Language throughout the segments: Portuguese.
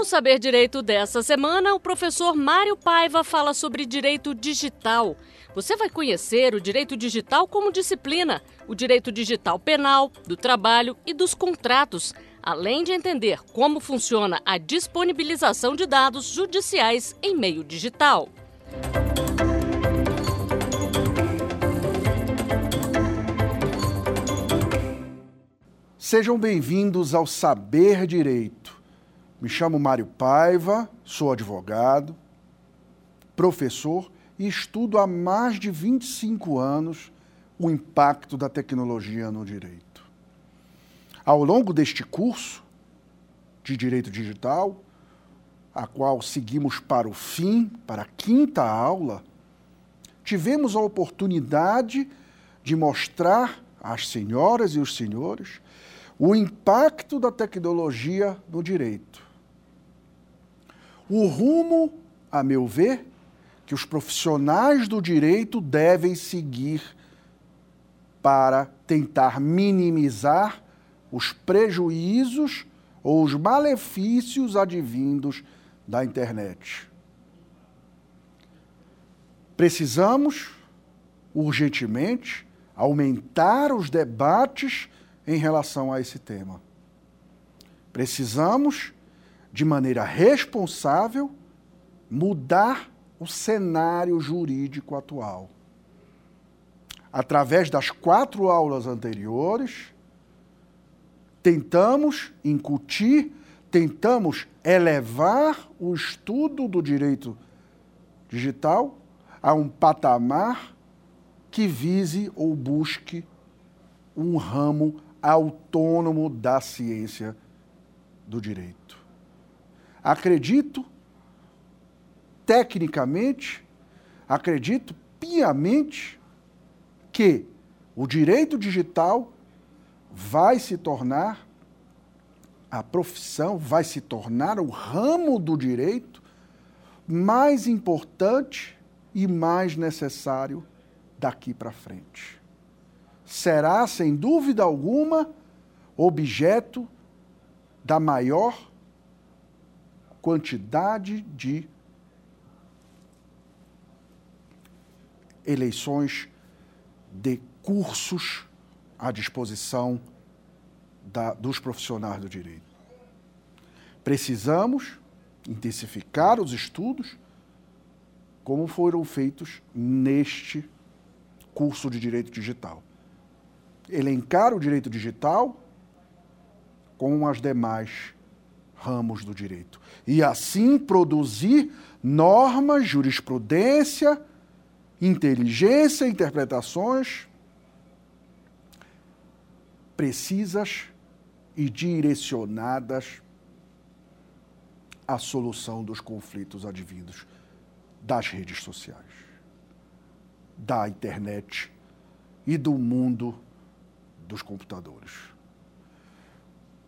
No Saber Direito dessa semana, o professor Mário Paiva fala sobre direito digital. Você vai conhecer o direito digital como disciplina, o direito digital penal, do trabalho e dos contratos, além de entender como funciona a disponibilização de dados judiciais em meio digital. Sejam bem-vindos ao Saber Direito. Me chamo Mário Paiva, sou advogado, professor e estudo há mais de 25 anos o impacto da tecnologia no direito. Ao longo deste curso de Direito Digital, a qual seguimos para o fim, para a quinta aula, tivemos a oportunidade de mostrar às senhoras e os senhores o impacto da tecnologia no direito o rumo, a meu ver, que os profissionais do direito devem seguir para tentar minimizar os prejuízos ou os malefícios advindos da internet. Precisamos, urgentemente, aumentar os debates em relação a esse tema. Precisamos de maneira responsável, mudar o cenário jurídico atual. Através das quatro aulas anteriores, tentamos incutir, tentamos elevar o estudo do direito digital a um patamar que vise ou busque um ramo autônomo da ciência do direito. Acredito, tecnicamente, acredito piamente que o direito digital vai se tornar a profissão, vai se tornar o ramo do direito mais importante e mais necessário daqui para frente. Será, sem dúvida alguma, objeto da maior quantidade de eleições de cursos à disposição da, dos profissionais do direito. Precisamos intensificar os estudos como foram feitos neste curso de direito digital. Elencar o direito digital com as demais ramos do direito. E assim produzir normas, jurisprudência, inteligência, interpretações precisas e direcionadas à solução dos conflitos advindos das redes sociais, da internet e do mundo dos computadores.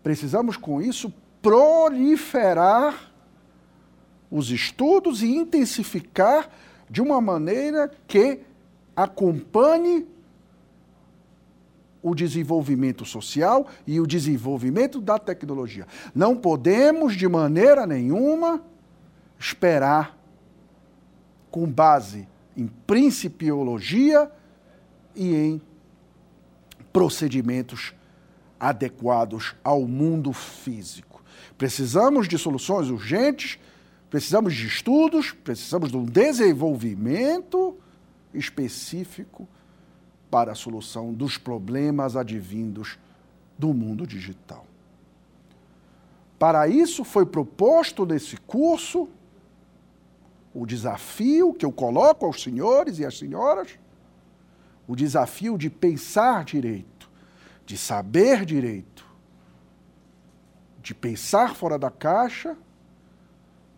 Precisamos, com isso, proliferar os estudos e intensificar de uma maneira que acompanhe o desenvolvimento social e o desenvolvimento da tecnologia. Não podemos, de maneira nenhuma, esperar, com base em principiologia e em procedimentos adequados ao mundo físico. Precisamos de soluções urgentes, precisamos de estudos, precisamos de um desenvolvimento específico para a solução dos problemas advindos do mundo digital. Para isso foi proposto nesse curso o desafio que eu coloco aos senhores e às senhoras, o desafio de pensar direito, de saber direito, de pensar fora da caixa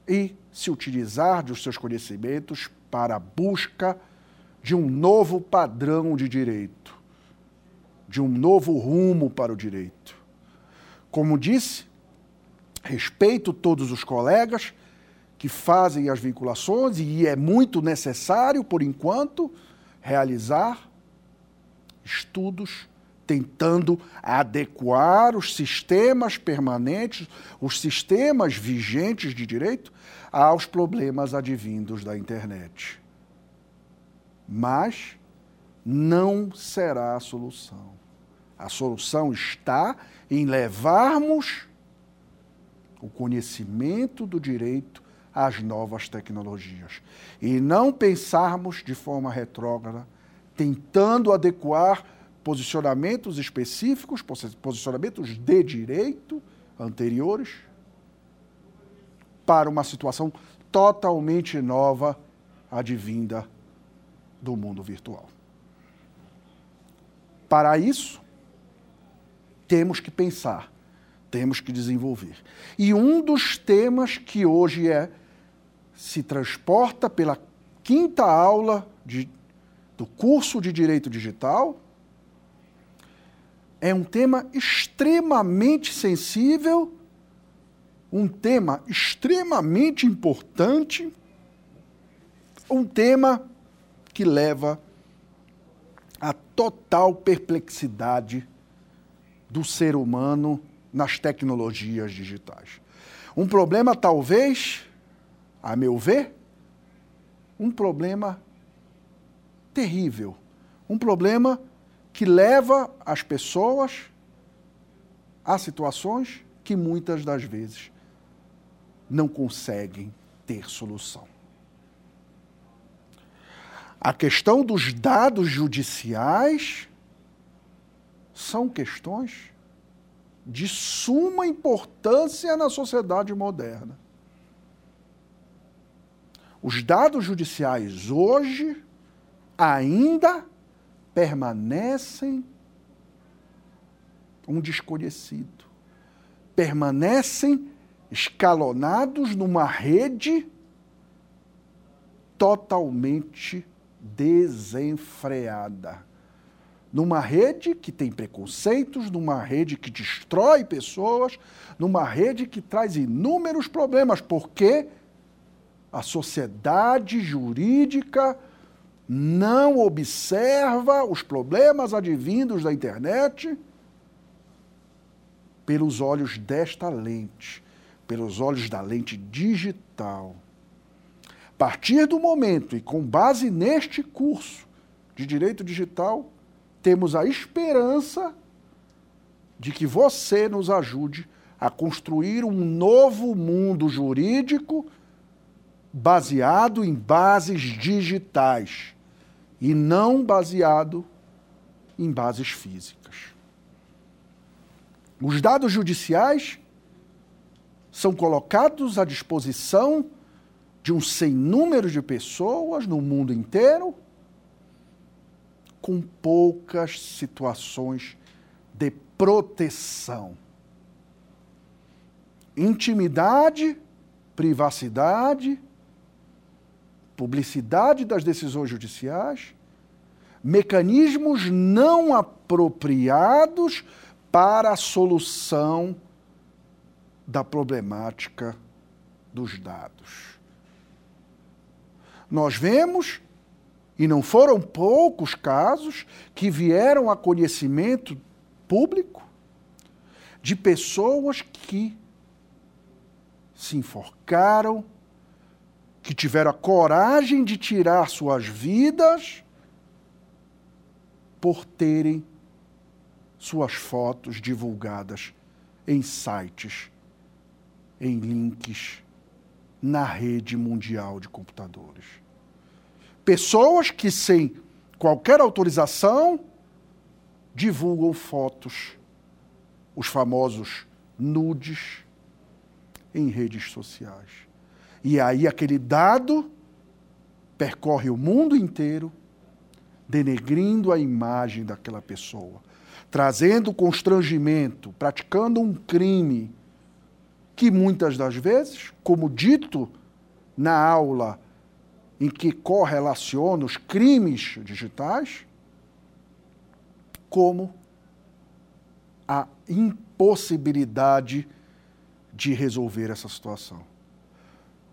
e se utilizar dos seus conhecimentos para a busca de um novo padrão de direito, de um novo rumo para o direito. Como disse, respeito todos os colegas que fazem as vinculações e é muito necessário, por enquanto, realizar estudos tentando adequar os sistemas permanentes, os sistemas vigentes de direito, aos problemas advindos da internet. Mas não será a solução. A solução está em levarmos o conhecimento do direito às novas tecnologias e não pensarmos de forma retrógrada, tentando adequar posicionamentos específicos, posicionamentos de direito anteriores, para uma situação totalmente nova, advinda do mundo virtual. Para isso, temos que pensar, temos que desenvolver. E um dos temas que hoje é se transporta pela quinta aula de, do curso de Direito Digital é um tema extremamente sensível, um tema extremamente importante, um tema que leva à total perplexidade do ser humano nas tecnologias digitais. Um problema, talvez, a meu ver, um problema terrível, um problema que leva as pessoas a situações que muitas das vezes não conseguem ter solução. A questão dos dados judiciais são questões de suma importância na sociedade moderna. Os dados judiciais hoje ainda permanecem um desconhecido. Permanecem escalonados numa rede totalmente desenfreada. Numa rede que tem preconceitos, numa rede que destrói pessoas, numa rede que traz inúmeros problemas, porque a sociedade jurídica não observa os problemas advindos da internet pelos olhos desta lente, pelos olhos da lente digital. A partir do momento e com base neste curso de direito digital, temos a esperança de que você nos ajude a construir um novo mundo jurídico baseado em bases digitais e não baseado em bases físicas. Os dados judiciais são colocados à disposição de um sem número de pessoas no mundo inteiro, com poucas situações de proteção. Intimidade, privacidade, publicidade das decisões judiciais, mecanismos não apropriados para a solução da problemática dos dados. Nós vemos, e não foram poucos casos, que vieram a conhecimento público de pessoas que se enforcaram que tiveram a coragem de tirar suas vidas por terem suas fotos divulgadas em sites, em links na rede mundial de computadores. Pessoas que, sem qualquer autorização, divulgam fotos, os famosos nudes, em redes sociais. E aí aquele dado percorre o mundo inteiro, denegrindo a imagem daquela pessoa, trazendo constrangimento, praticando um crime que muitas das vezes, como dito na aula em que correlaciona os crimes digitais, como a impossibilidade de resolver essa situação.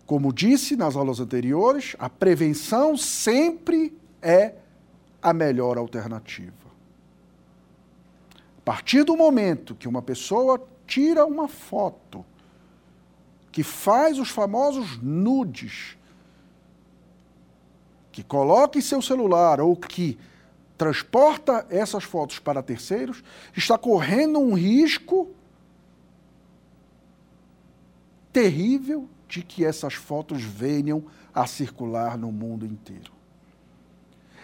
Como disse nas aulas anteriores, a prevenção sempre é a melhor alternativa. A partir do momento que uma pessoa tira uma foto, que faz os famosos nudes, que coloca em seu celular ou que transporta essas fotos para terceiros, está correndo um risco terrível de que essas fotos venham a circular no mundo inteiro.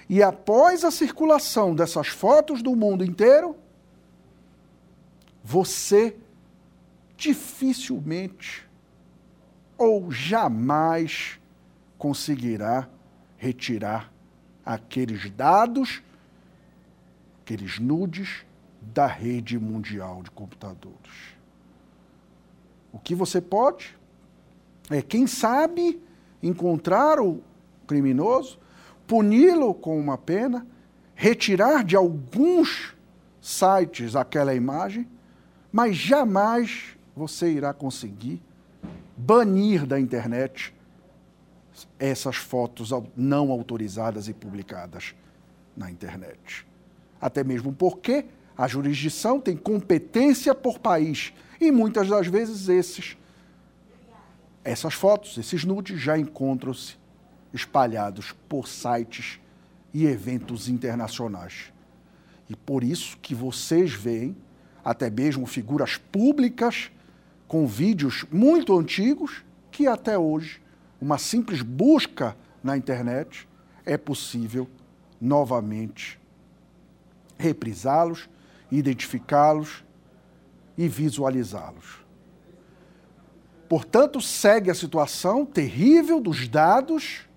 E após a circulação dessas fotos do mundo inteiro, você dificilmente ou jamais conseguirá retirar aqueles dados, aqueles nudes da rede mundial de computadores. O que você pode é, quem sabe, encontrar o criminoso, puni-lo com uma pena, retirar de alguns sites aquela imagem, mas jamais você irá conseguir banir da internet essas fotos não autorizadas e publicadas na internet. Até mesmo porque a jurisdição tem competência por país e muitas das vezes esses essas fotos, esses nudes já encontram-se espalhados por sites e eventos internacionais. E por isso que vocês veem até mesmo figuras públicas com vídeos muito antigos que até hoje uma simples busca na internet é possível novamente reprisá-los, identificá-los e visualizá-los. Portanto, segue a situação terrível dos dados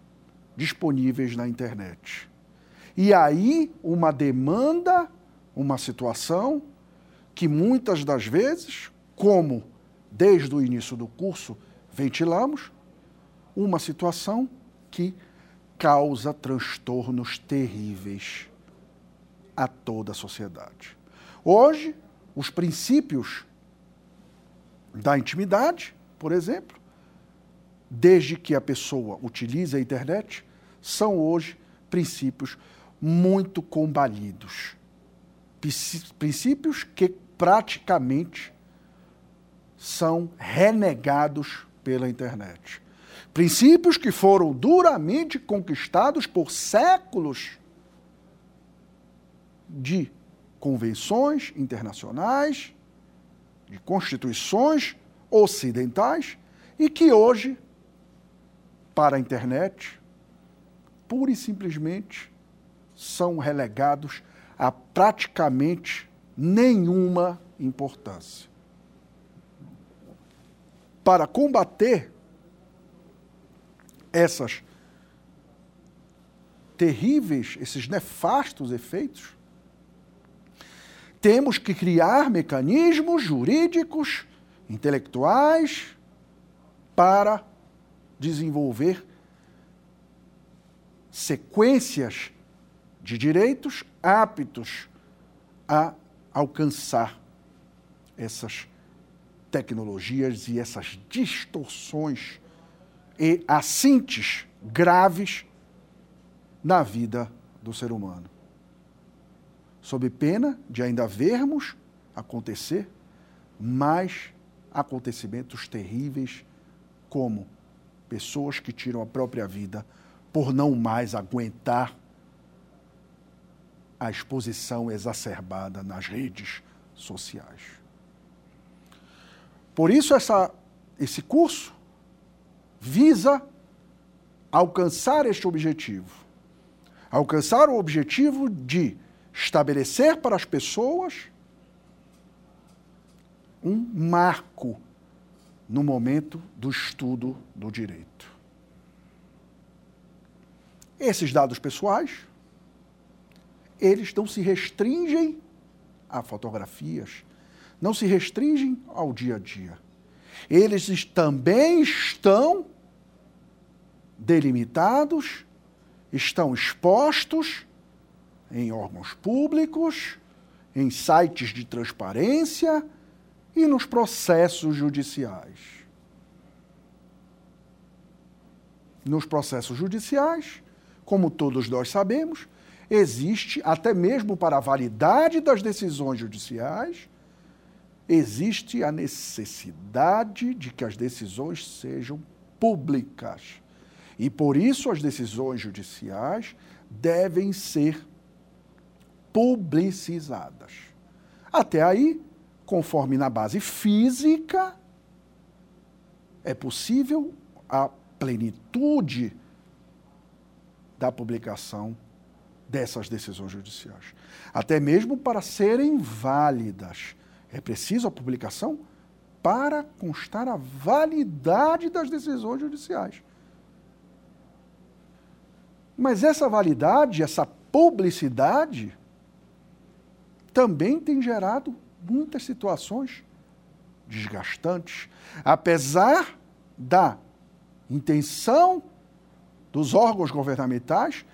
disponíveis na internet. E aí, uma demanda, uma situação que muitas das vezes, como desde o início do curso ventilamos, uma situação que causa transtornos terríveis a toda a sociedade. Hoje, os princípios da intimidade por exemplo, desde que a pessoa utilize a internet, são hoje princípios muito combalidos. Princípios que praticamente são renegados pela internet. Princípios que foram duramente conquistados por séculos de convenções internacionais, de constituições ocidentais e que hoje, para a internet, pura e simplesmente são relegados a praticamente nenhuma importância. Para combater essas terríveis, esses nefastos efeitos, temos que criar mecanismos jurídicos intelectuais para desenvolver sequências de direitos aptos a alcançar essas tecnologias e essas distorções e assintes graves na vida do ser humano. Sob pena de ainda vermos acontecer mais acontecimentos terríveis, como pessoas que tiram a própria vida por não mais aguentar a exposição exacerbada nas redes sociais. Por isso, essa, esse curso visa alcançar este objetivo. Alcançar o objetivo de estabelecer para as pessoas um marco no momento do estudo do direito. Esses dados pessoais, eles não se restringem a fotografias, não se restringem ao dia a dia. Eles também estão delimitados, estão expostos em órgãos públicos, em sites de transparência, e nos processos judiciais. Nos processos judiciais, como todos nós sabemos, existe, até mesmo para a validade das decisões judiciais, existe a necessidade de que as decisões sejam públicas. E por isso as decisões judiciais devem ser publicizadas. Até aí, conforme na base física, é possível a plenitude da publicação dessas decisões judiciais. Até mesmo para serem válidas. É preciso a publicação para constar a validade das decisões judiciais. Mas essa validade, essa publicidade, também tem gerado muitas situações desgastantes, apesar da intenção dos órgãos governamentais,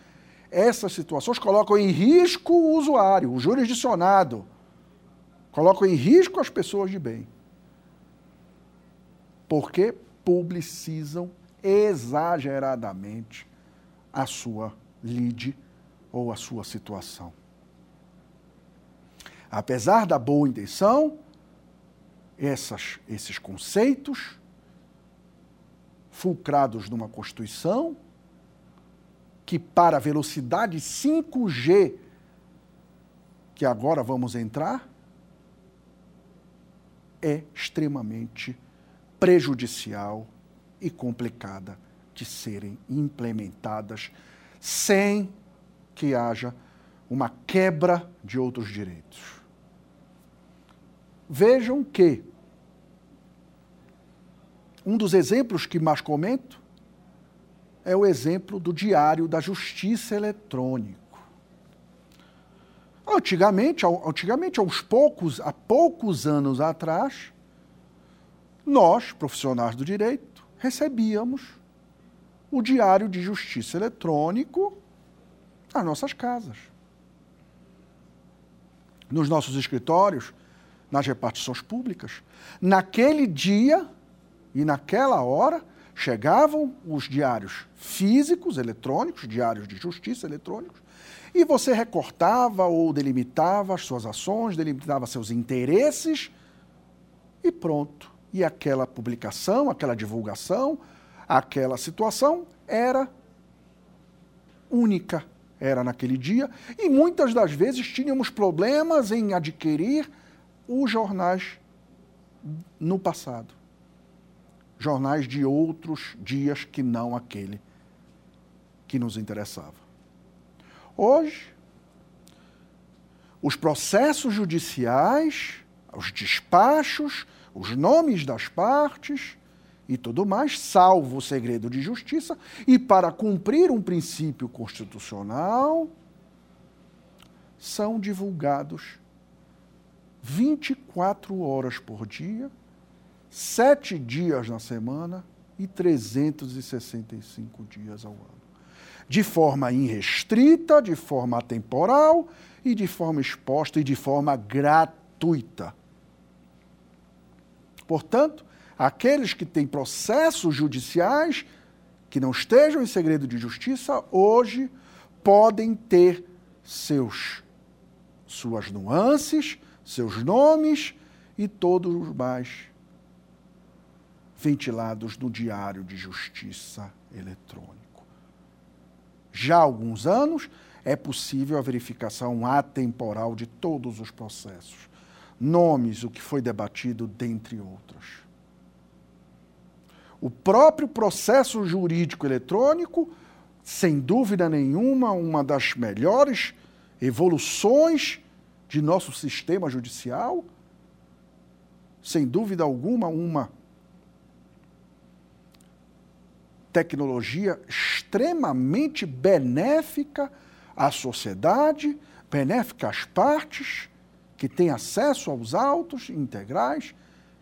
essas situações colocam em risco o usuário, o jurisdicionado, colocam em risco as pessoas de bem. Porque publicizam exageradamente a sua lide ou a sua situação. Apesar da boa intenção, essas, esses conceitos, fulcrados numa Constituição, que para a velocidade 5G, que agora vamos entrar, é extremamente prejudicial e complicada de serem implementadas sem que haja uma quebra de outros direitos. Vejam que um dos exemplos que mais comento é o exemplo do Diário da Justiça Eletrônico. Antigamente, antigamente, aos poucos, há poucos anos atrás, nós, profissionais do direito, recebíamos o Diário de Justiça Eletrônico nas nossas casas. Nos nossos escritórios, nas repartições públicas. Naquele dia e naquela hora chegavam os diários físicos, eletrônicos, diários de justiça eletrônicos, e você recortava ou delimitava as suas ações, delimitava seus interesses e pronto. E aquela publicação, aquela divulgação, aquela situação era única, era naquele dia, e muitas das vezes tínhamos problemas em adquirir os jornais no passado. Jornais de outros dias que não aquele que nos interessava. Hoje, os processos judiciais, os despachos, os nomes das partes e tudo mais, salvo o segredo de justiça, e para cumprir um princípio constitucional, são divulgados 24 horas por dia, sete dias na semana e 365 dias ao ano. De forma irrestrita, de forma atemporal e de forma exposta e de forma gratuita. Portanto, aqueles que têm processos judiciais que não estejam em segredo de justiça, hoje podem ter seus, suas nuances, seus nomes e todos os mais ventilados no Diário de Justiça Eletrônico. Já há alguns anos é possível a verificação atemporal de todos os processos, nomes, o que foi debatido, dentre outros. O próprio processo jurídico eletrônico, sem dúvida nenhuma, uma das melhores evoluções de nosso sistema judicial? Sem dúvida alguma, uma tecnologia extremamente benéfica à sociedade, benéfica às partes, que têm acesso aos autos integrais,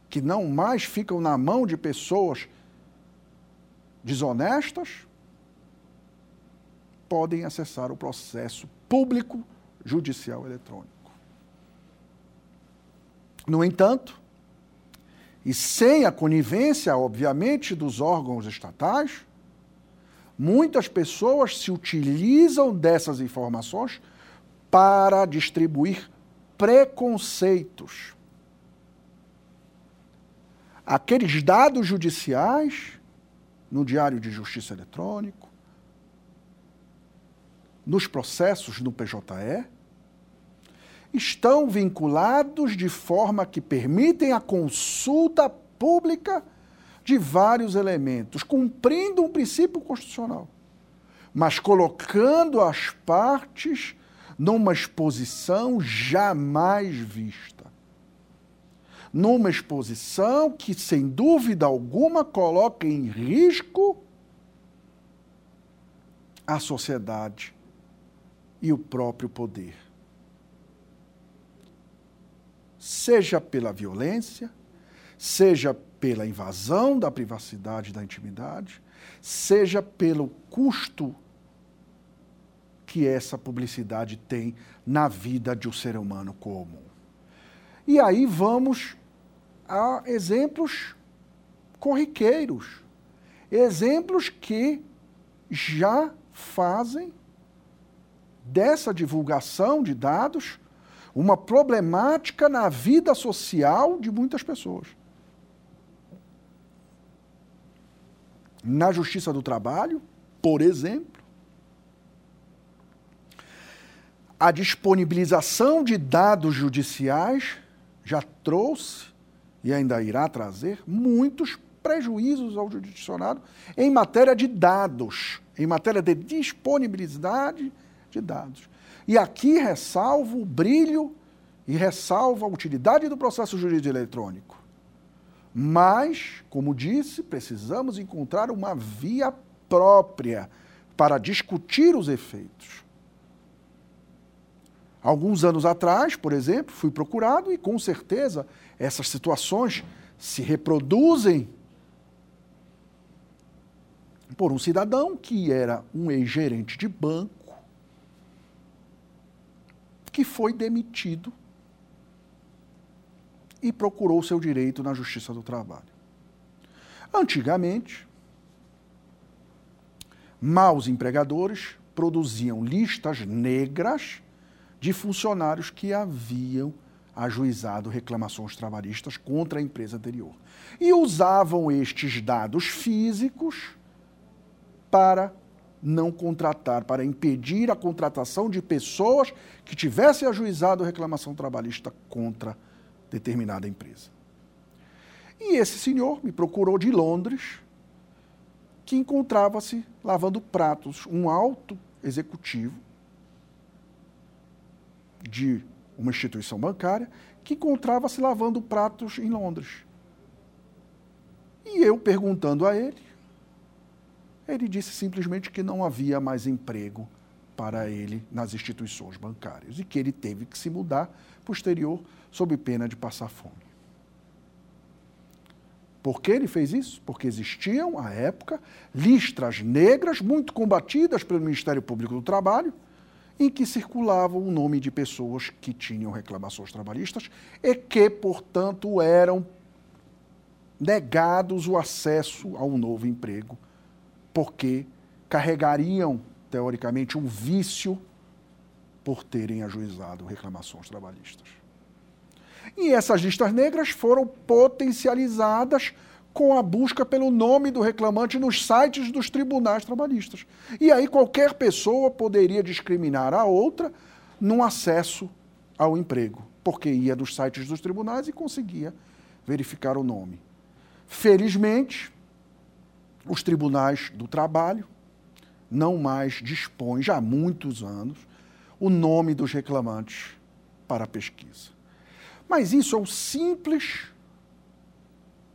que não mais ficam na mão de pessoas desonestas, podem acessar o processo público judicial eletrônico. No entanto, e sem a conivência, obviamente, dos órgãos estatais, muitas pessoas se utilizam dessas informações para distribuir preconceitos. Aqueles dados judiciais no Diário de Justiça Eletrônico, nos processos no PJE, estão vinculados de forma que permitem a consulta pública de vários elementos, cumprindo um princípio constitucional, mas colocando as partes numa exposição jamais vista. Numa exposição que, sem dúvida alguma, coloca em risco a sociedade e o próprio poder. Seja pela violência, seja pela invasão da privacidade e da intimidade, seja pelo custo que essa publicidade tem na vida de um ser humano comum. E aí vamos a exemplos corriqueiros, exemplos que já fazem dessa divulgação de dados uma problemática na vida social de muitas pessoas. Na Justiça do Trabalho, por exemplo, a disponibilização de dados judiciais já trouxe e ainda irá trazer muitos prejuízos ao judiciário em matéria de dados, em matéria de disponibilidade de dados. E aqui ressalvo o brilho e ressalvo a utilidade do processo jurídico eletrônico. Mas, como disse, precisamos encontrar uma via própria para discutir os efeitos. Alguns anos atrás, por exemplo, fui procurado e com certeza essas situações se reproduzem por um cidadão que era um ex-gerente de banco que foi demitido e procurou seu direito na Justiça do Trabalho. Antigamente, maus empregadores produziam listas negras de funcionários que haviam ajuizado reclamações trabalhistas contra a empresa anterior. E usavam estes dados físicos para não contratar, para impedir a contratação de pessoas que tivessem ajuizado reclamação trabalhista contra determinada empresa. E esse senhor me procurou de Londres, que encontrava-se lavando pratos, um alto executivo de uma instituição bancária que encontrava-se lavando pratos em Londres. E eu perguntando a ele, ele disse simplesmente que não havia mais emprego para ele nas instituições bancárias e que ele teve que se mudar posterior sob pena de passar fome. Por que ele fez isso? Porque existiam, à época, listras negras muito combatidas pelo Ministério Público do Trabalho, em que circulava o nome de pessoas que tinham reclamações trabalhistas e que, portanto, eram negados o acesso a um novo emprego, porque carregariam, teoricamente, um vício por terem ajuizado reclamações trabalhistas. E essas listas negras foram potencializadas com a busca pelo nome do reclamante nos sites dos tribunais trabalhistas. E aí qualquer pessoa poderia discriminar a outra no acesso ao emprego, porque ia dos sites dos tribunais e conseguia verificar o nome. Felizmente, os tribunais do trabalho não mais dispõem, já há muitos anos, o nome dos reclamantes para pesquisa. Mas isso é um simples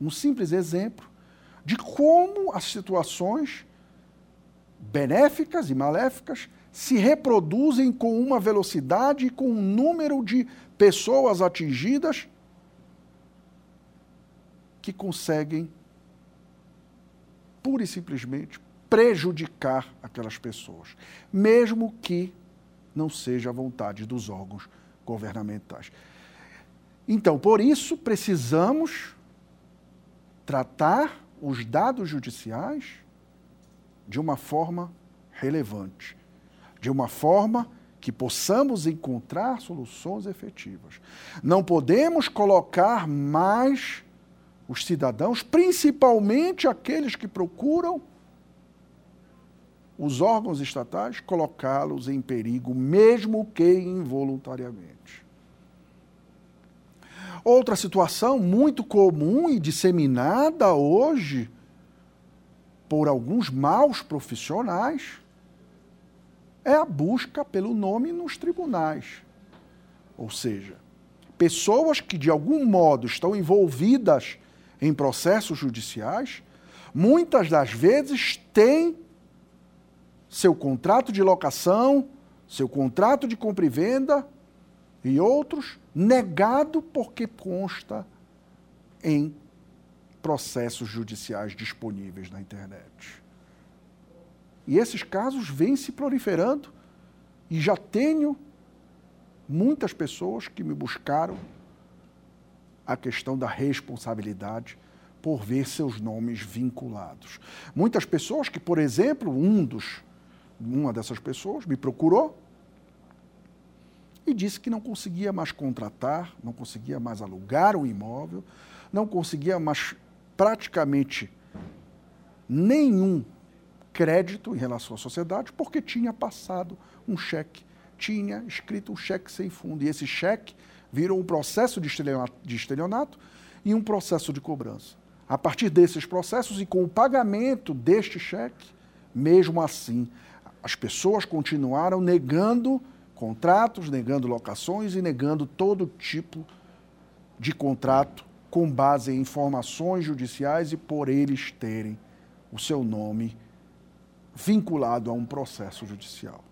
um simples exemplo de como as situações benéficas e maléficas se reproduzem com uma velocidade e com um número de pessoas atingidas que conseguem pura e simplesmente prejudicar aquelas pessoas, mesmo que não seja a vontade dos órgãos governamentais. Então, por isso, precisamos tratar os dados judiciais de uma forma relevante, de uma forma que possamos encontrar soluções efetivas. Não podemos colocar mais os cidadãos, principalmente aqueles que procuram os órgãos estatais, colocá-los em perigo, mesmo que involuntariamente. Outra situação muito comum e disseminada hoje por alguns maus profissionais é a busca pelo nome nos tribunais. Ou seja, pessoas que de algum modo estão envolvidas em processos judiciais, muitas das vezes têm seu contrato de locação, seu contrato de compra e venda e outros negado porque consta em processos judiciais disponíveis na internet. E esses casos vêm se proliferando e já tenho muitas pessoas que me buscaram a questão da responsabilidade por ver seus nomes vinculados. Muitas pessoas que, por exemplo, um dos uma dessas pessoas me procurou e disse que não conseguia mais contratar, não conseguia mais alugar o imóvel, não conseguia mais praticamente nenhum crédito em relação à sociedade, porque tinha passado um cheque, tinha escrito um cheque sem fundo. E esse cheque virou um processo de estelionato, de estelionato e um processo de cobrança. A partir desses processos e com o pagamento deste cheque, mesmo assim, as pessoas continuaram negando contratos, negando locações e negando todo tipo de contrato com base em informações judiciais e por eles terem o seu nome vinculado a um processo judicial.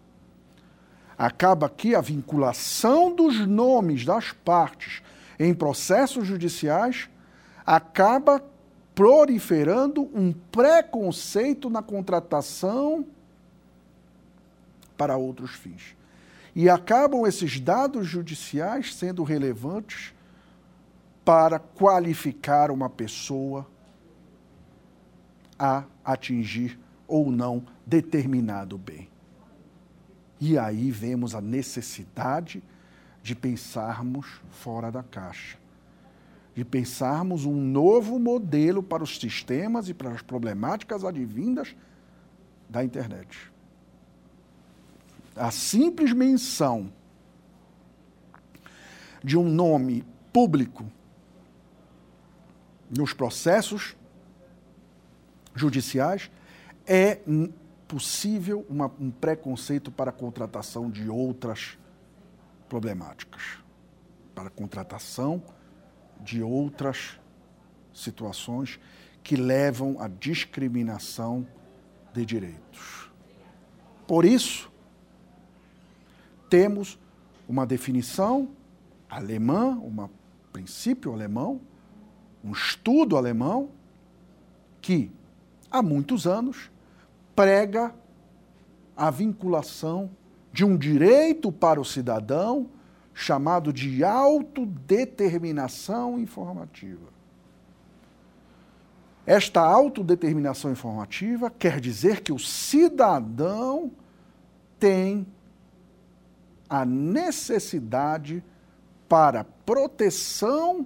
Acaba que a vinculação dos nomes das partes em processos judiciais acaba proliferando um preconceito na contratação para outros fins. E acabam esses dados judiciais sendo relevantes para qualificar uma pessoa a atingir ou não determinado bem. E aí vemos a necessidade de pensarmos fora da caixa, de pensarmos um novo modelo para os sistemas e para as problemáticas advindas da internet. A simples menção de um nome público nos processos judiciais é possível uma, um preconceito para a contratação de outras problemáticas, para a contratação de outras situações que levam à discriminação de direitos. Por isso, temos uma definição alemã, um princípio alemão, um estudo alemão, que há muitos anos prega a vinculação de um direito para o cidadão chamado de autodeterminação informativa. Esta autodeterminação informativa quer dizer que o cidadão tem a necessidade para proteção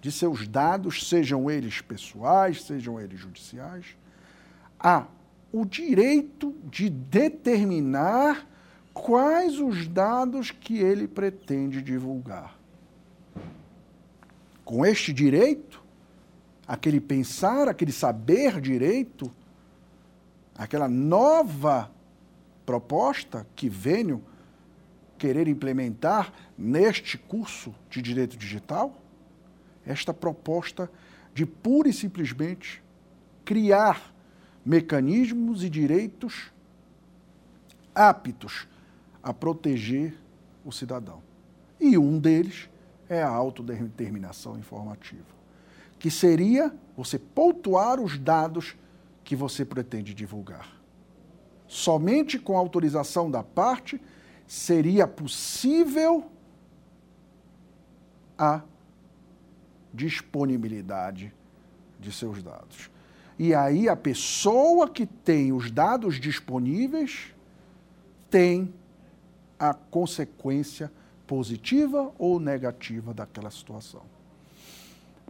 de seus dados, sejam eles pessoais, sejam eles judiciais, há o direito de determinar quais os dados que ele pretende divulgar. Com este direito, aquele pensar, aquele saber direito, aquela nova proposta que venho querer implementar neste curso de direito digital esta proposta de pura e simplesmente criar mecanismos e direitos aptos a proteger o cidadão. E um deles é a autodeterminação informativa, que seria você pontuar os dados que você pretende divulgar. Somente com autorização da parte seria possível a disponibilidade de seus dados. E aí a pessoa que tem os dados disponíveis tem a consequência positiva ou negativa daquela situação.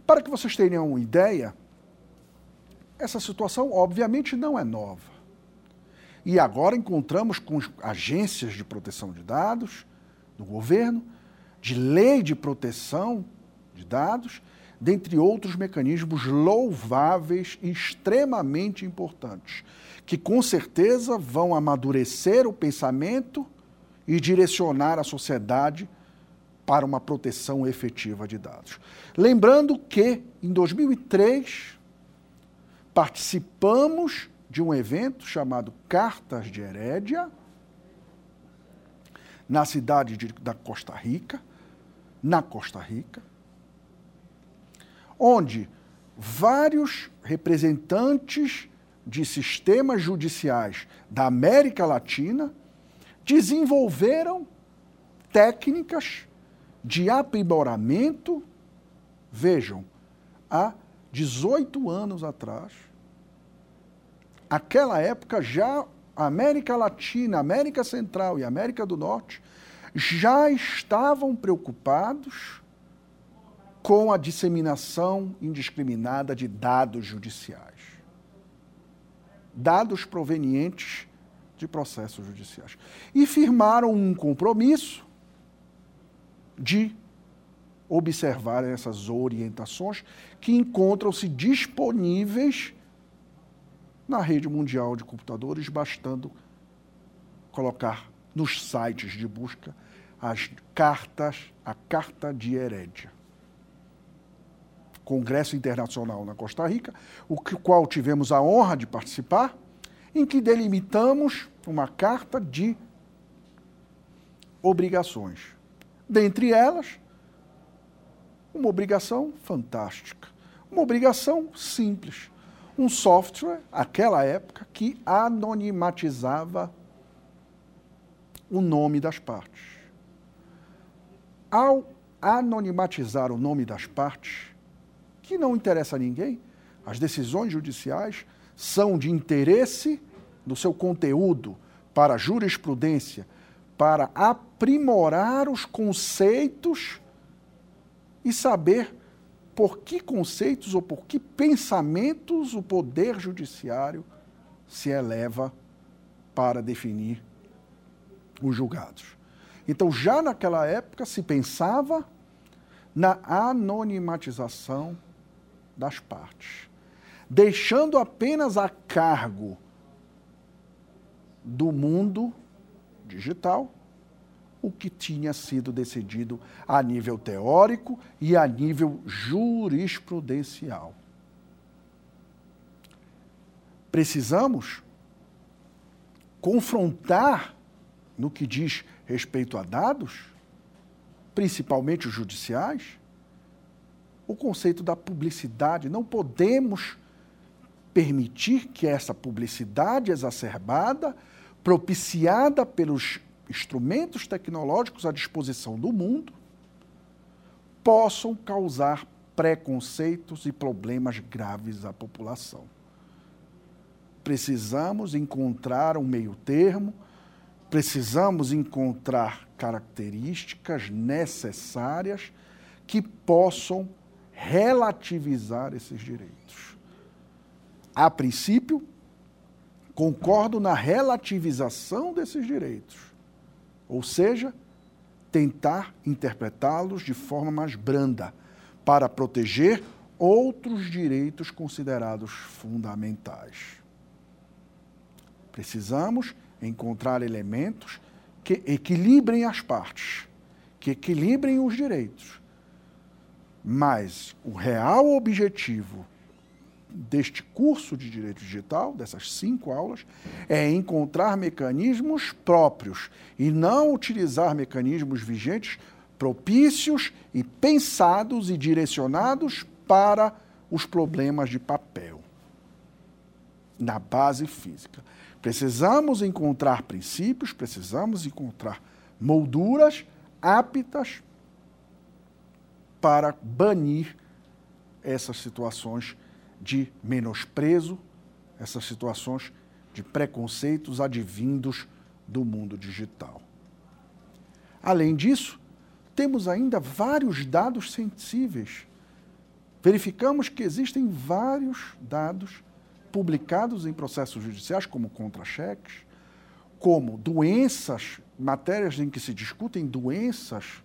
Para que vocês tenham uma ideia, essa situação obviamente não é nova. E agora encontramos com agências de proteção de dados do governo, de lei de proteção de dados, dentre outros mecanismos louváveis e extremamente importantes, que com certeza vão amadurecer o pensamento e direcionar a sociedade para uma proteção efetiva de dados. Lembrando que, em 2003, participamos de um evento chamado Cartas de Herédia, na cidade de, da Costa Rica, na Costa Rica, onde vários representantes de sistemas judiciais da América Latina desenvolveram técnicas de aprimoramento, vejam, há 18 anos atrás. Aquela época já a América Latina, América Central e América do Norte já estavam preocupados com a disseminação indiscriminada de dados judiciais. Dados provenientes de processos judiciais. E firmaram um compromisso de observar essas orientações que encontram-se disponíveis na rede mundial de computadores, bastando colocar nos sites de busca as cartas, a Carta de Herédia. Congresso Internacional na Costa Rica, o qual tivemos a honra de participar, em que delimitamos uma carta de obrigações. Dentre elas, uma obrigação fantástica, uma obrigação simples. Um software, aquela época, que anonimatizava o nome das partes. Ao anonimatizar o nome das partes, que não interessa a ninguém, as decisões judiciais são de interesse no seu conteúdo para a jurisprudência, para aprimorar os conceitos e saber por que conceitos ou por que pensamentos o poder judiciário se eleva para definir os julgados. Então, já naquela época se pensava na anonimatização das partes, deixando apenas a cargo do mundo digital o que tinha sido decidido a nível teórico e a nível jurisprudencial. Precisamos confrontar, no que diz respeito a dados, principalmente os judiciais, o conceito da publicidade. Não podemos permitir que essa publicidade exacerbada, propiciada pelos instrumentos tecnológicos à disposição do mundo possam causar preconceitos e problemas graves à população. Precisamos encontrar um meio-termo, precisamos encontrar características necessárias que possam relativizar esses direitos. A princípio, concordo na relativização desses direitos ou seja, tentar interpretá-los de forma mais branda, para proteger outros direitos considerados fundamentais. Precisamos encontrar elementos que equilibrem as partes, que equilibrem os direitos. Mas o real objetivo deste curso de Direito Digital, dessas cinco aulas, é encontrar mecanismos próprios e não utilizar mecanismos vigentes propícios e pensados e direcionados para os problemas de papel na base física. Precisamos encontrar princípios, precisamos encontrar molduras aptas para banir essas situações de menosprezo, essas situações de preconceitos advindos do mundo digital. Além disso, temos ainda vários dados sensíveis. Verificamos que existem vários dados publicados em processos judiciais, como contra-cheques, como doenças, matérias em que se discutem doenças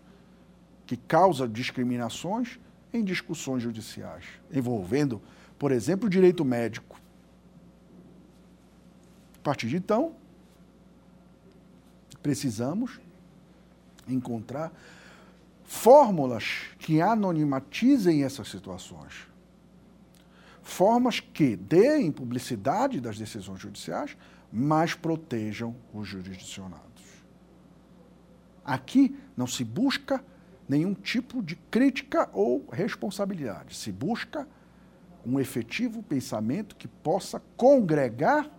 que causam discriminações em discussões judiciais, envolvendo, por exemplo, o direito médico. A partir de então, precisamos encontrar fórmulas que anonimatizem essas situações. Formas que deem publicidade das decisões judiciais, mas protejam os jurisdicionados. Aqui não se busca nenhum tipo de crítica ou responsabilidade, se busca um efetivo pensamento que possa congregar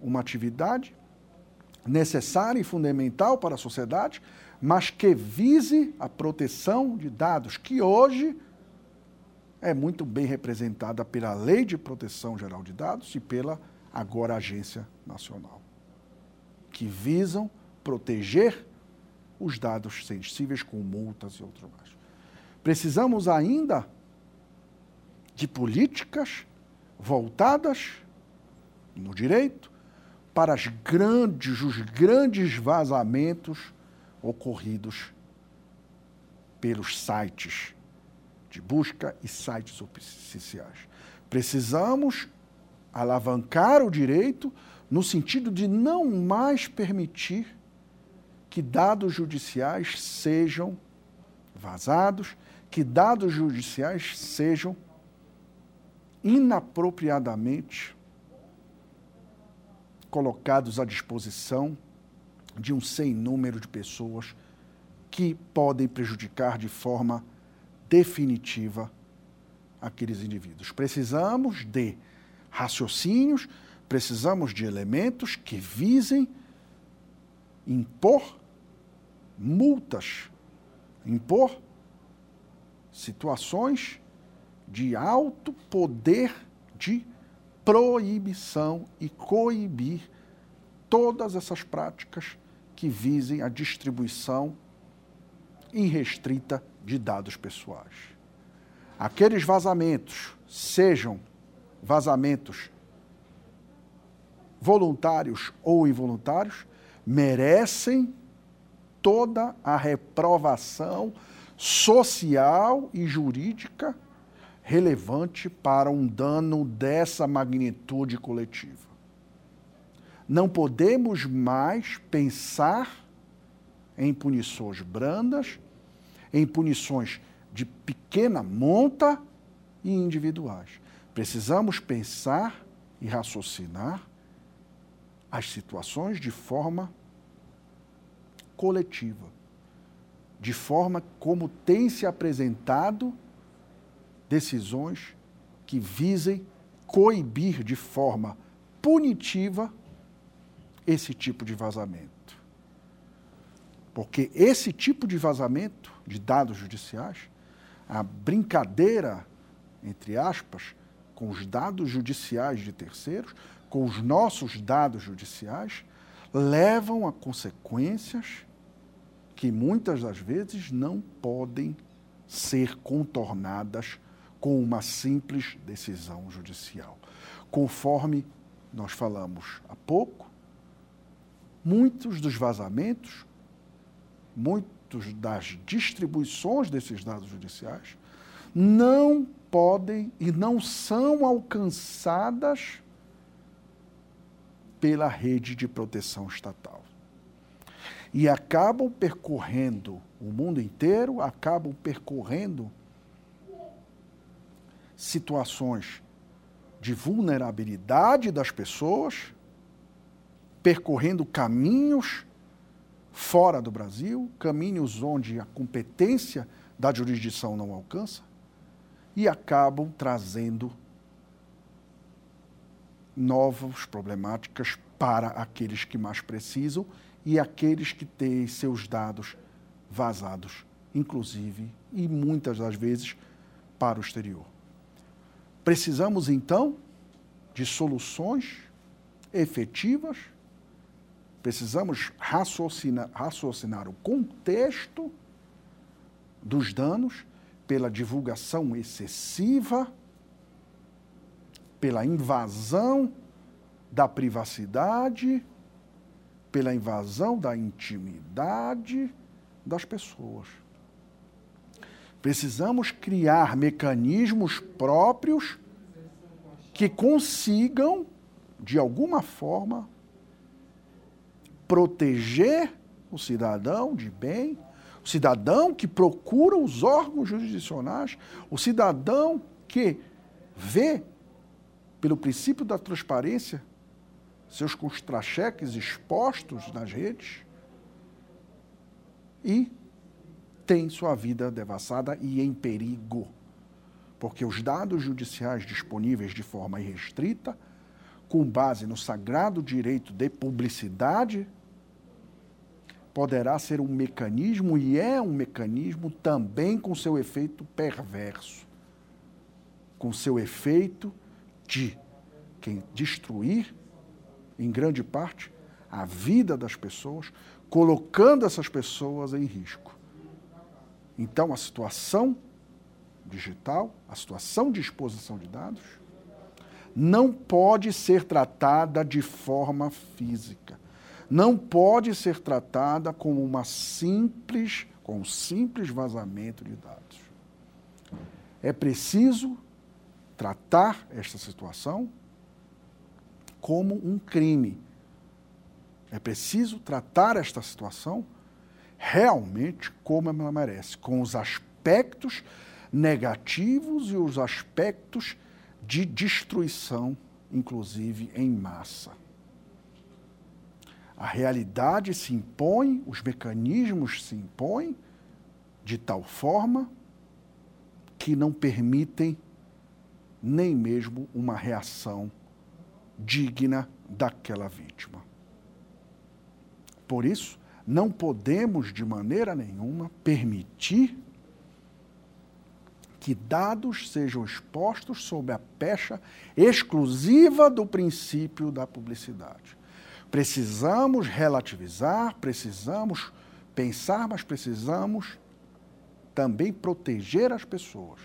uma atividade necessária e fundamental para a sociedade, mas que vise a proteção de dados, que hoje é muito bem representada pela Lei de Proteção Geral de Dados e pela agora Agência Nacional, que visam proteger os dados sensíveis com multas e outro mais. Precisamos ainda de políticas voltadas no direito para as grandes, os grandes vazamentos ocorridos pelos sites de busca e sites oficiais. Precisamos alavancar o direito no sentido de não mais permitir que dados judiciais sejam vazados, que dados judiciais sejam inapropriadamente colocados à disposição de um sem número de pessoas que podem prejudicar de forma definitiva aqueles indivíduos. Precisamos de raciocínios, precisamos de elementos que visem impor multas, impor situações de alto poder de proibição e coibir todas essas práticas que visem a distribuição irrestrita de dados pessoais. Aqueles vazamentos, sejam vazamentos voluntários ou involuntários, merecem toda a reprovação social e jurídica relevante para um dano dessa magnitude coletiva. Não podemos mais pensar em punições brandas, em punições de pequena monta e individuais. Precisamos pensar e raciocinar as situações de forma coletiva, de forma como tem se apresentado decisões que visem coibir de forma punitiva esse tipo de vazamento. Porque esse tipo de vazamento de dados judiciais, a brincadeira, entre aspas, com os dados judiciais de terceiros, com os nossos dados judiciais, levam a consequências que muitas das vezes não podem ser contornadas com uma simples decisão judicial. Conforme nós falamos há pouco, muitos dos vazamentos, muitos das distribuições desses dados judiciais não podem e não são alcançadas pela rede de proteção estatal. E acabam percorrendo o mundo inteiro, acabam percorrendo situações de vulnerabilidade das pessoas, percorrendo caminhos fora do Brasil, caminhos onde a competência da jurisdição não alcança, e acabam trazendo novas problemáticas para aqueles que mais precisam e aqueles que têm seus dados vazados, inclusive, e muitas das vezes, para o exterior. Precisamos, então, de soluções efetivas, precisamos raciocinar, raciocinar o contexto dos danos pela divulgação excessiva, pela invasão da privacidade, pela invasão da intimidade das pessoas. Precisamos criar mecanismos próprios que consigam, de alguma forma, proteger o cidadão de bem, o cidadão que procura os órgãos jurisdicionais, o cidadão que vê, pelo princípio da transparência, seus contra-cheques expostos nas redes e tem sua vida devassada e em perigo. Porque os dados judiciais disponíveis de forma irrestrita, com base no sagrado direito de publicidade, poderá ser um mecanismo, e é um mecanismo também com seu efeito perverso, com seu efeito de quem destruir, em grande parte, a vida das pessoas, colocando essas pessoas em risco. Então, a situação digital, a situação de exposição de dados, não pode ser tratada de forma física não pode ser tratada como uma simples, com um simples vazamento de dados. É preciso tratar esta situação como um crime. É preciso tratar esta situação realmente como ela merece, com os aspectos negativos e os aspectos de destruição, inclusive em massa. A realidade se impõe, os mecanismos se impõem de tal forma que não permitem nem mesmo uma reação digna daquela vítima. Por isso, não podemos de maneira nenhuma permitir que dados sejam expostos sob a pecha exclusiva do princípio da publicidade. Precisamos relativizar, precisamos pensar, mas precisamos também proteger as pessoas.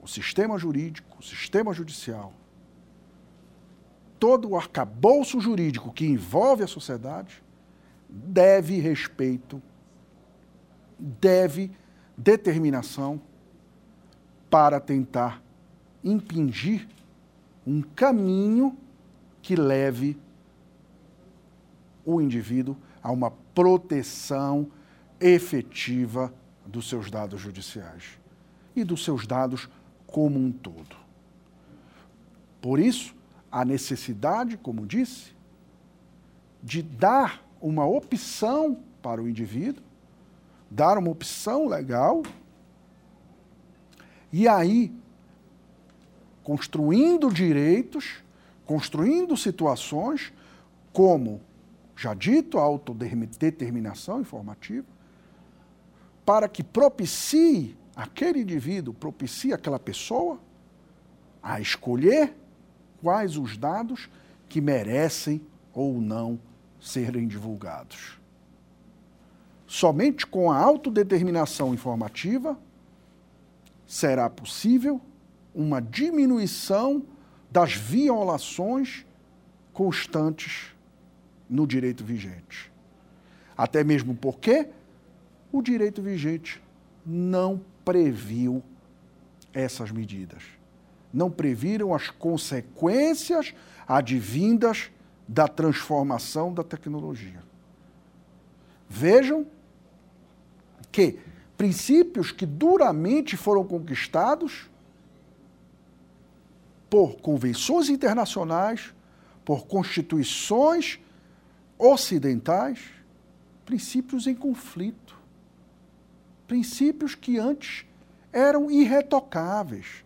O sistema jurídico, o sistema judicial, todo o arcabouço jurídico que envolve a sociedade deve respeito, deve determinação para tentar impingir um caminho que leve o indivíduo a uma proteção efetiva dos seus dados judiciais e dos seus dados como um todo. Por isso, a necessidade, como disse, de dar uma opção para o indivíduo, dar uma opção legal, e aí, construindo direitos construindo situações como, já dito, a autodeterminação informativa, para que propicie aquele indivíduo, propicie aquela pessoa a escolher quais os dados que merecem ou não serem divulgados. Somente com a autodeterminação informativa será possível uma diminuição das violações constantes no direito vigente. Até mesmo porque o direito vigente não previu essas medidas. Não previram as consequências advindas da transformação da tecnologia. Vejam que princípios que duramente foram conquistados por convenções internacionais, por constituições ocidentais, princípios em conflito. Princípios que antes eram irretocáveis.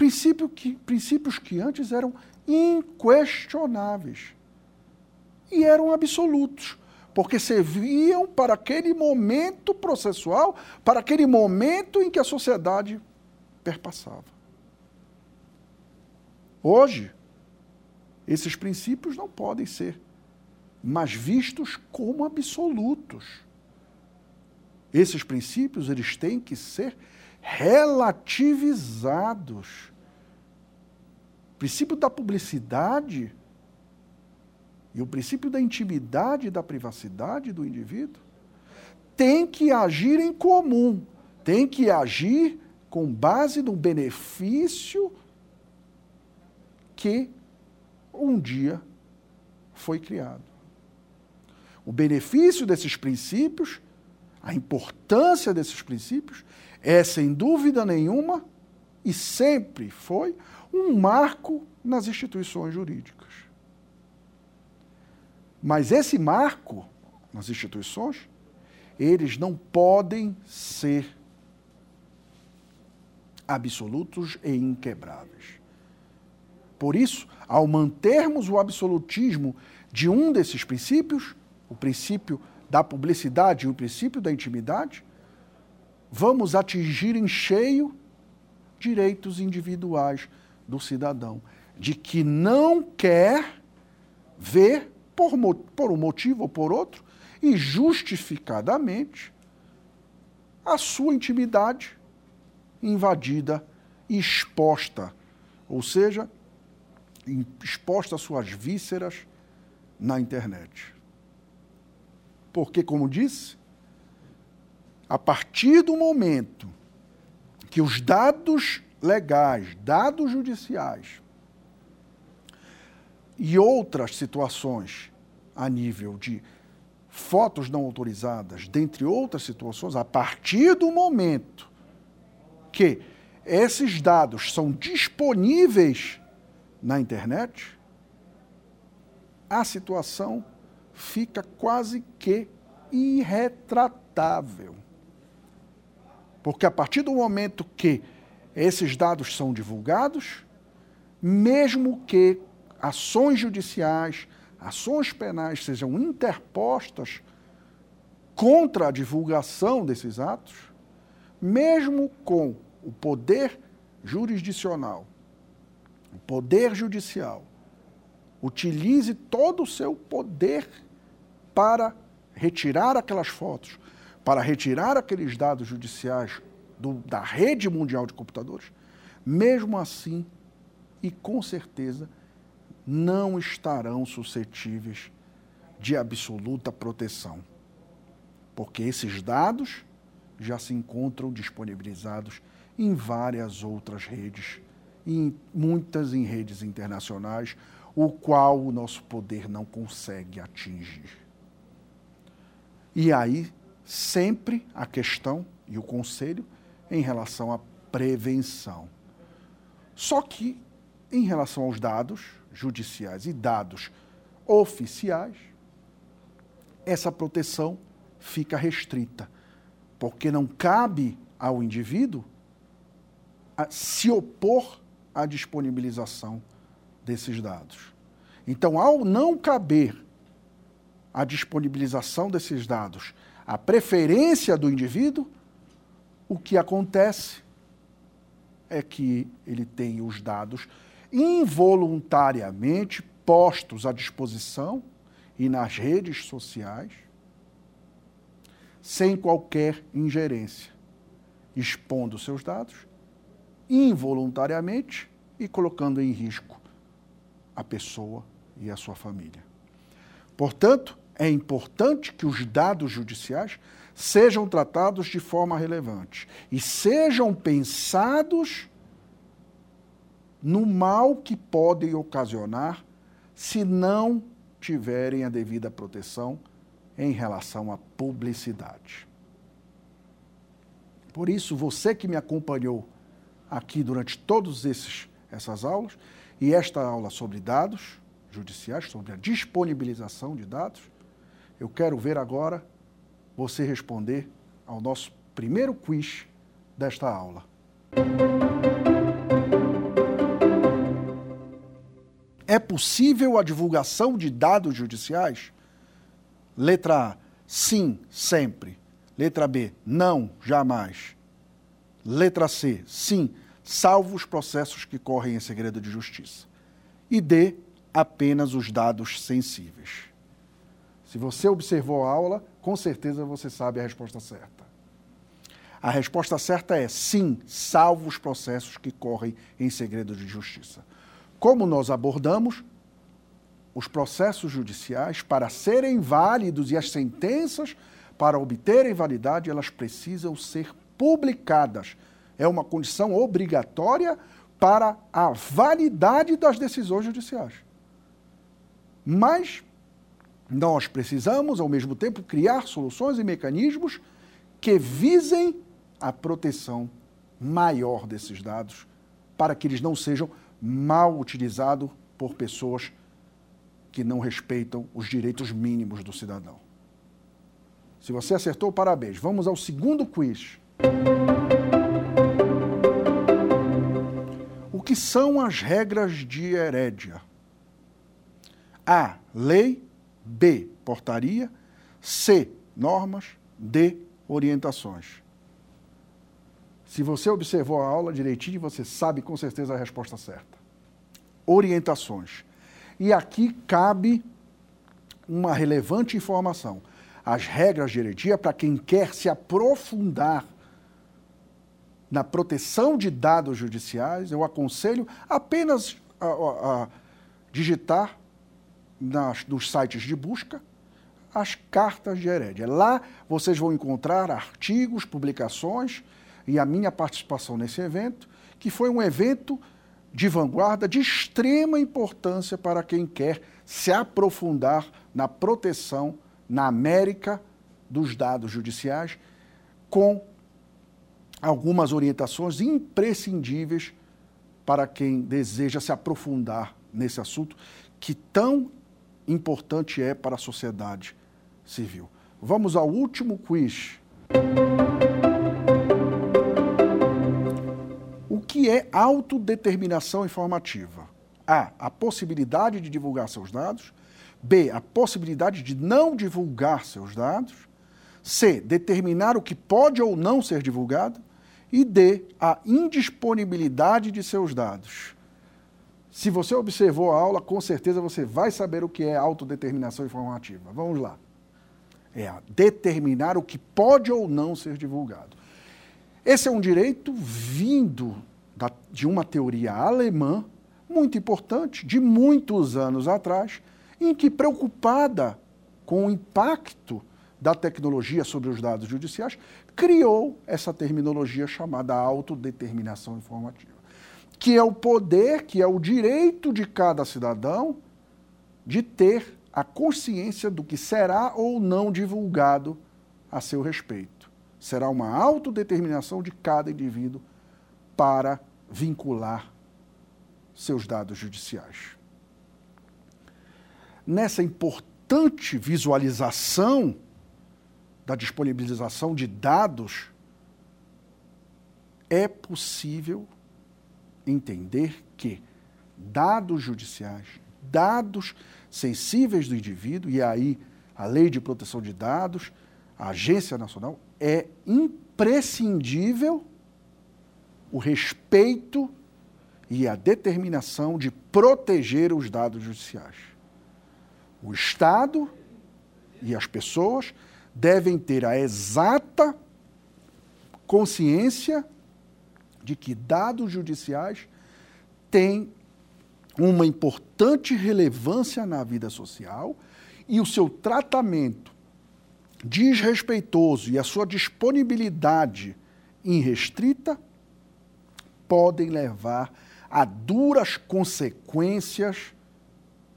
Princípio que, princípios que antes eram inquestionáveis. E eram absolutos, porque serviam para aquele momento processual, para aquele momento em que a sociedade perpassava. Hoje, esses princípios não podem ser mais vistos como absolutos. Esses princípios eles têm que ser relativizados. Princípio da publicidade e o princípio da intimidade e da privacidade do indivíduo tem que agir em comum, tem que agir com base no benefício que um dia foi criado. O benefício desses princípios, a importância desses princípios, é sem dúvida nenhuma e sempre foi um marco nas instituições jurídicas. Mas esse marco nas instituições, eles não podem ser absolutos e inquebráveis. Por isso, ao mantermos o absolutismo de um desses princípios, o princípio da publicidade e o princípio da intimidade, vamos atingir em cheio direitos individuais do cidadão, de que não quer ver, por, por um motivo ou por outro, e justificadamente, a sua intimidade invadida exposta, ou seja, exposta às suas vísceras na internet. Porque, como disse, a partir do momento que os dados legais, dados judiciais e outras situações a nível de fotos não autorizadas, dentre outras situações, a partir do momento que esses dados são disponíveis na internet, a situação fica quase que irretratável. Porque a partir do momento que esses dados são divulgados, mesmo que ações judiciais, ações penais sejam interpostas contra a divulgação desses atos, mesmo com o poder jurisdicional, o poder judicial, utilize todo o seu poder para retirar aquelas fotos, para retirar aqueles dados judiciais do, da rede mundial de computadores, mesmo assim, e com certeza, não estarão suscetíveis de absoluta proteção. Porque esses dados já se encontram disponibilizados em várias outras redes, e muitas em redes internacionais, o qual o nosso poder não consegue atingir. E aí, sempre a questão e o conselho em relação à prevenção. Só que, em relação aos dados judiciais e dados oficiais, essa proteção fica restrita, porque não cabe ao indivíduo se opor à disponibilização desses dados. Então, ao não caber a disponibilização desses dados à preferência do indivíduo, o que acontece é que ele tem os dados involuntariamente postos à disposição e nas redes sociais, sem qualquer ingerência, expondo seus dados involuntariamente e colocando em risco a pessoa e a sua família. Portanto, é importante que os dados judiciais sejam tratados de forma relevante e sejam pensados no mal que podem ocasionar se não tiverem a devida proteção em relação à publicidade. Por isso, você que me acompanhou aqui durante todas essas aulas, e esta aula sobre dados judiciais, sobre a disponibilização de dados, eu quero ver agora você responder ao nosso primeiro quiz desta aula. É possível a divulgação de dados judiciais? Letra A, sim, sempre. Letra B, não, jamais. Letra C, sim, salvo os processos que correm em segredo de justiça. E D, apenas os dados sensíveis. Se você observou a aula, com certeza você sabe a resposta certa. A resposta certa é sim, salvo os processos que correm em segredo de justiça. Como nós abordamos, os processos judiciais, para serem válidos e as sentenças para obterem validade, elas precisam ser publicadas. É uma condição obrigatória para a validade das decisões judiciais. Mas nós precisamos, ao mesmo tempo, criar soluções e mecanismos que visem a proteção maior desses dados, para que eles não sejam mal utilizados por pessoas que não respeitam os direitos mínimos do cidadão. Se você acertou, parabéns. Vamos ao segundo quiz. O que são as regras de herédia? A. Lei. B. Portaria. C. Normas. D. Orientações. Se você observou a aula direitinho, você sabe com certeza a resposta certa. Orientações. E aqui cabe uma relevante informação. As regras de heredia, para quem quer se aprofundar na proteção de dados judiciais, eu aconselho apenas a, a, a digitar nas, nos sites de busca as cartas de herédia. Lá vocês vão encontrar artigos, publicações e a minha participação nesse evento, que foi um evento de vanguarda de extrema importância para quem quer se aprofundar na proteção na América dos dados judiciais, com algumas orientações imprescindíveis para quem deseja se aprofundar nesse assunto que tão importante é para a sociedade civil. Vamos ao último quiz. que é autodeterminação informativa? A. A possibilidade de divulgar seus dados. B. A possibilidade de não divulgar seus dados. C. Determinar o que pode ou não ser divulgado. E D. A indisponibilidade de seus dados. Se você observou a aula, com certeza você vai saber o que é autodeterminação informativa. Vamos lá. É determinar o que pode ou não ser divulgado. Esse é um direito vindo da, de uma teoria alemã muito importante, de muitos anos atrás, em que, preocupada com o impacto da tecnologia sobre os dados judiciais, criou essa terminologia chamada autodeterminação informativa, que é o poder, que é o direito de cada cidadão de ter a consciência do que será ou não divulgado a seu respeito. Será uma autodeterminação de cada indivíduo para vincular seus dados judiciais. Nessa importante visualização da disponibilização de dados, é possível entender que dados judiciais, dados sensíveis do indivíduo, e aí a Lei de Proteção de Dados, a Agência Nacional, é imprescindível o respeito e a determinação de proteger os dados judiciais. O Estado e as pessoas devem ter a exata consciência de que dados judiciais têm uma importante relevância na vida social e o seu tratamento desrespeitoso e a sua disponibilidade irrestrita podem levar a duras consequências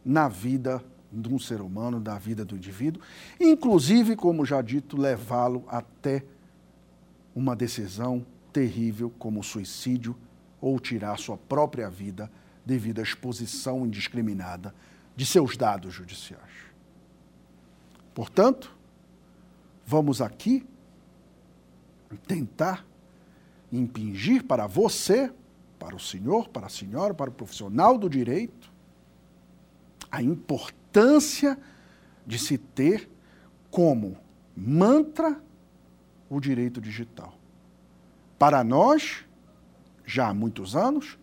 na vida de um ser humano, da vida do indivíduo, inclusive, como já dito, levá-lo até uma decisão terrível como o suicídio ou tirar sua própria vida devido à exposição indiscriminada de seus dados judiciais. Portanto, vamos aqui tentar impingir para você, para o senhor, para a senhora, para o profissional do direito, a importância de se ter como mantra o direito digital. Para nós, já há muitos anos,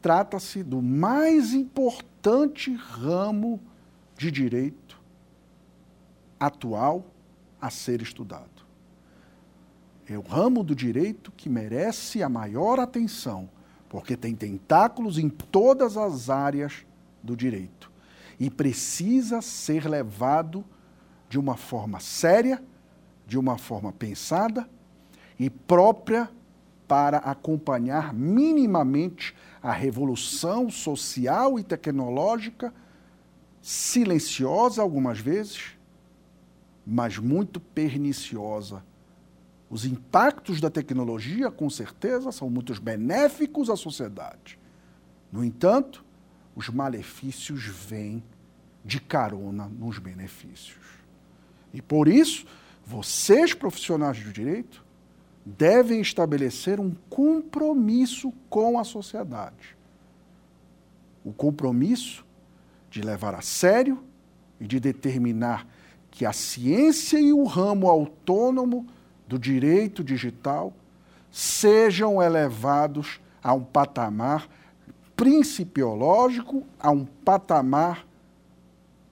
trata-se do mais importante ramo de direito atual a ser estudado. É o ramo do direito que merece a maior atenção, porque tem tentáculos em todas as áreas do direito e precisa ser levado de uma forma séria, de uma forma pensada e própria para acompanhar minimamente a revolução social e tecnológica, silenciosa algumas vezes, mas muito perniciosa. Os impactos da tecnologia, com certeza, são muito benéficos à sociedade. No entanto, os malefícios vêm de carona nos benefícios. E por isso, vocês profissionais do direito devem estabelecer um compromisso com a sociedade. O compromisso de levar a sério e de determinar que a ciência e o ramo autônomo do direito digital sejam elevados a um patamar principiológico, a um patamar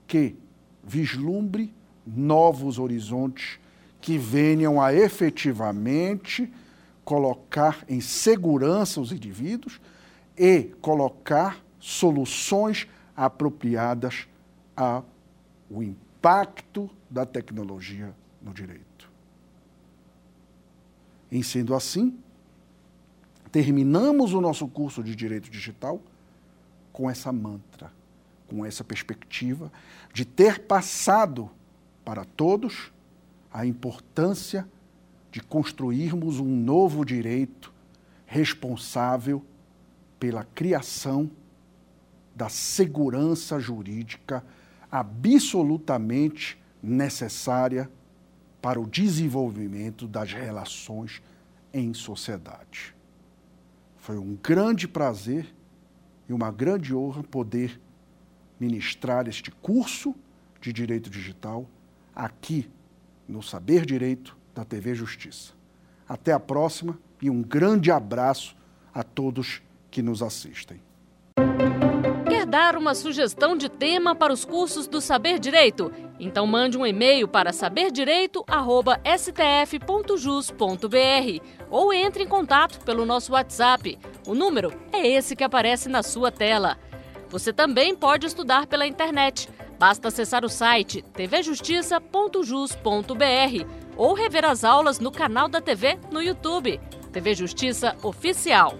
que vislumbre novos horizontes que venham a efetivamente colocar em segurança os indivíduos e colocar soluções apropriadas ao impacto da tecnologia no direito. Em sendo assim, terminamos o nosso curso de Direito Digital com essa mantra, com essa perspectiva de ter passado para todos a importância de construirmos um novo direito responsável pela criação da segurança jurídica absolutamente necessária para o desenvolvimento das relações em sociedade. Foi um grande prazer e uma grande honra poder ministrar este curso de Direito Digital aqui no Saber Direito da TV Justiça. Até a próxima e um grande abraço a todos que nos assistem. Quer dar uma sugestão de tema para os cursos do Saber Direito? Então mande um e-mail para saberdireito@stf.jus.br ou entre em contato pelo nosso WhatsApp. O número é esse que aparece na sua tela. Você também pode estudar pela internet. Basta acessar o site tvjustiça.jus.br ou rever as aulas no canal da TV no YouTube. TV Justiça Oficial.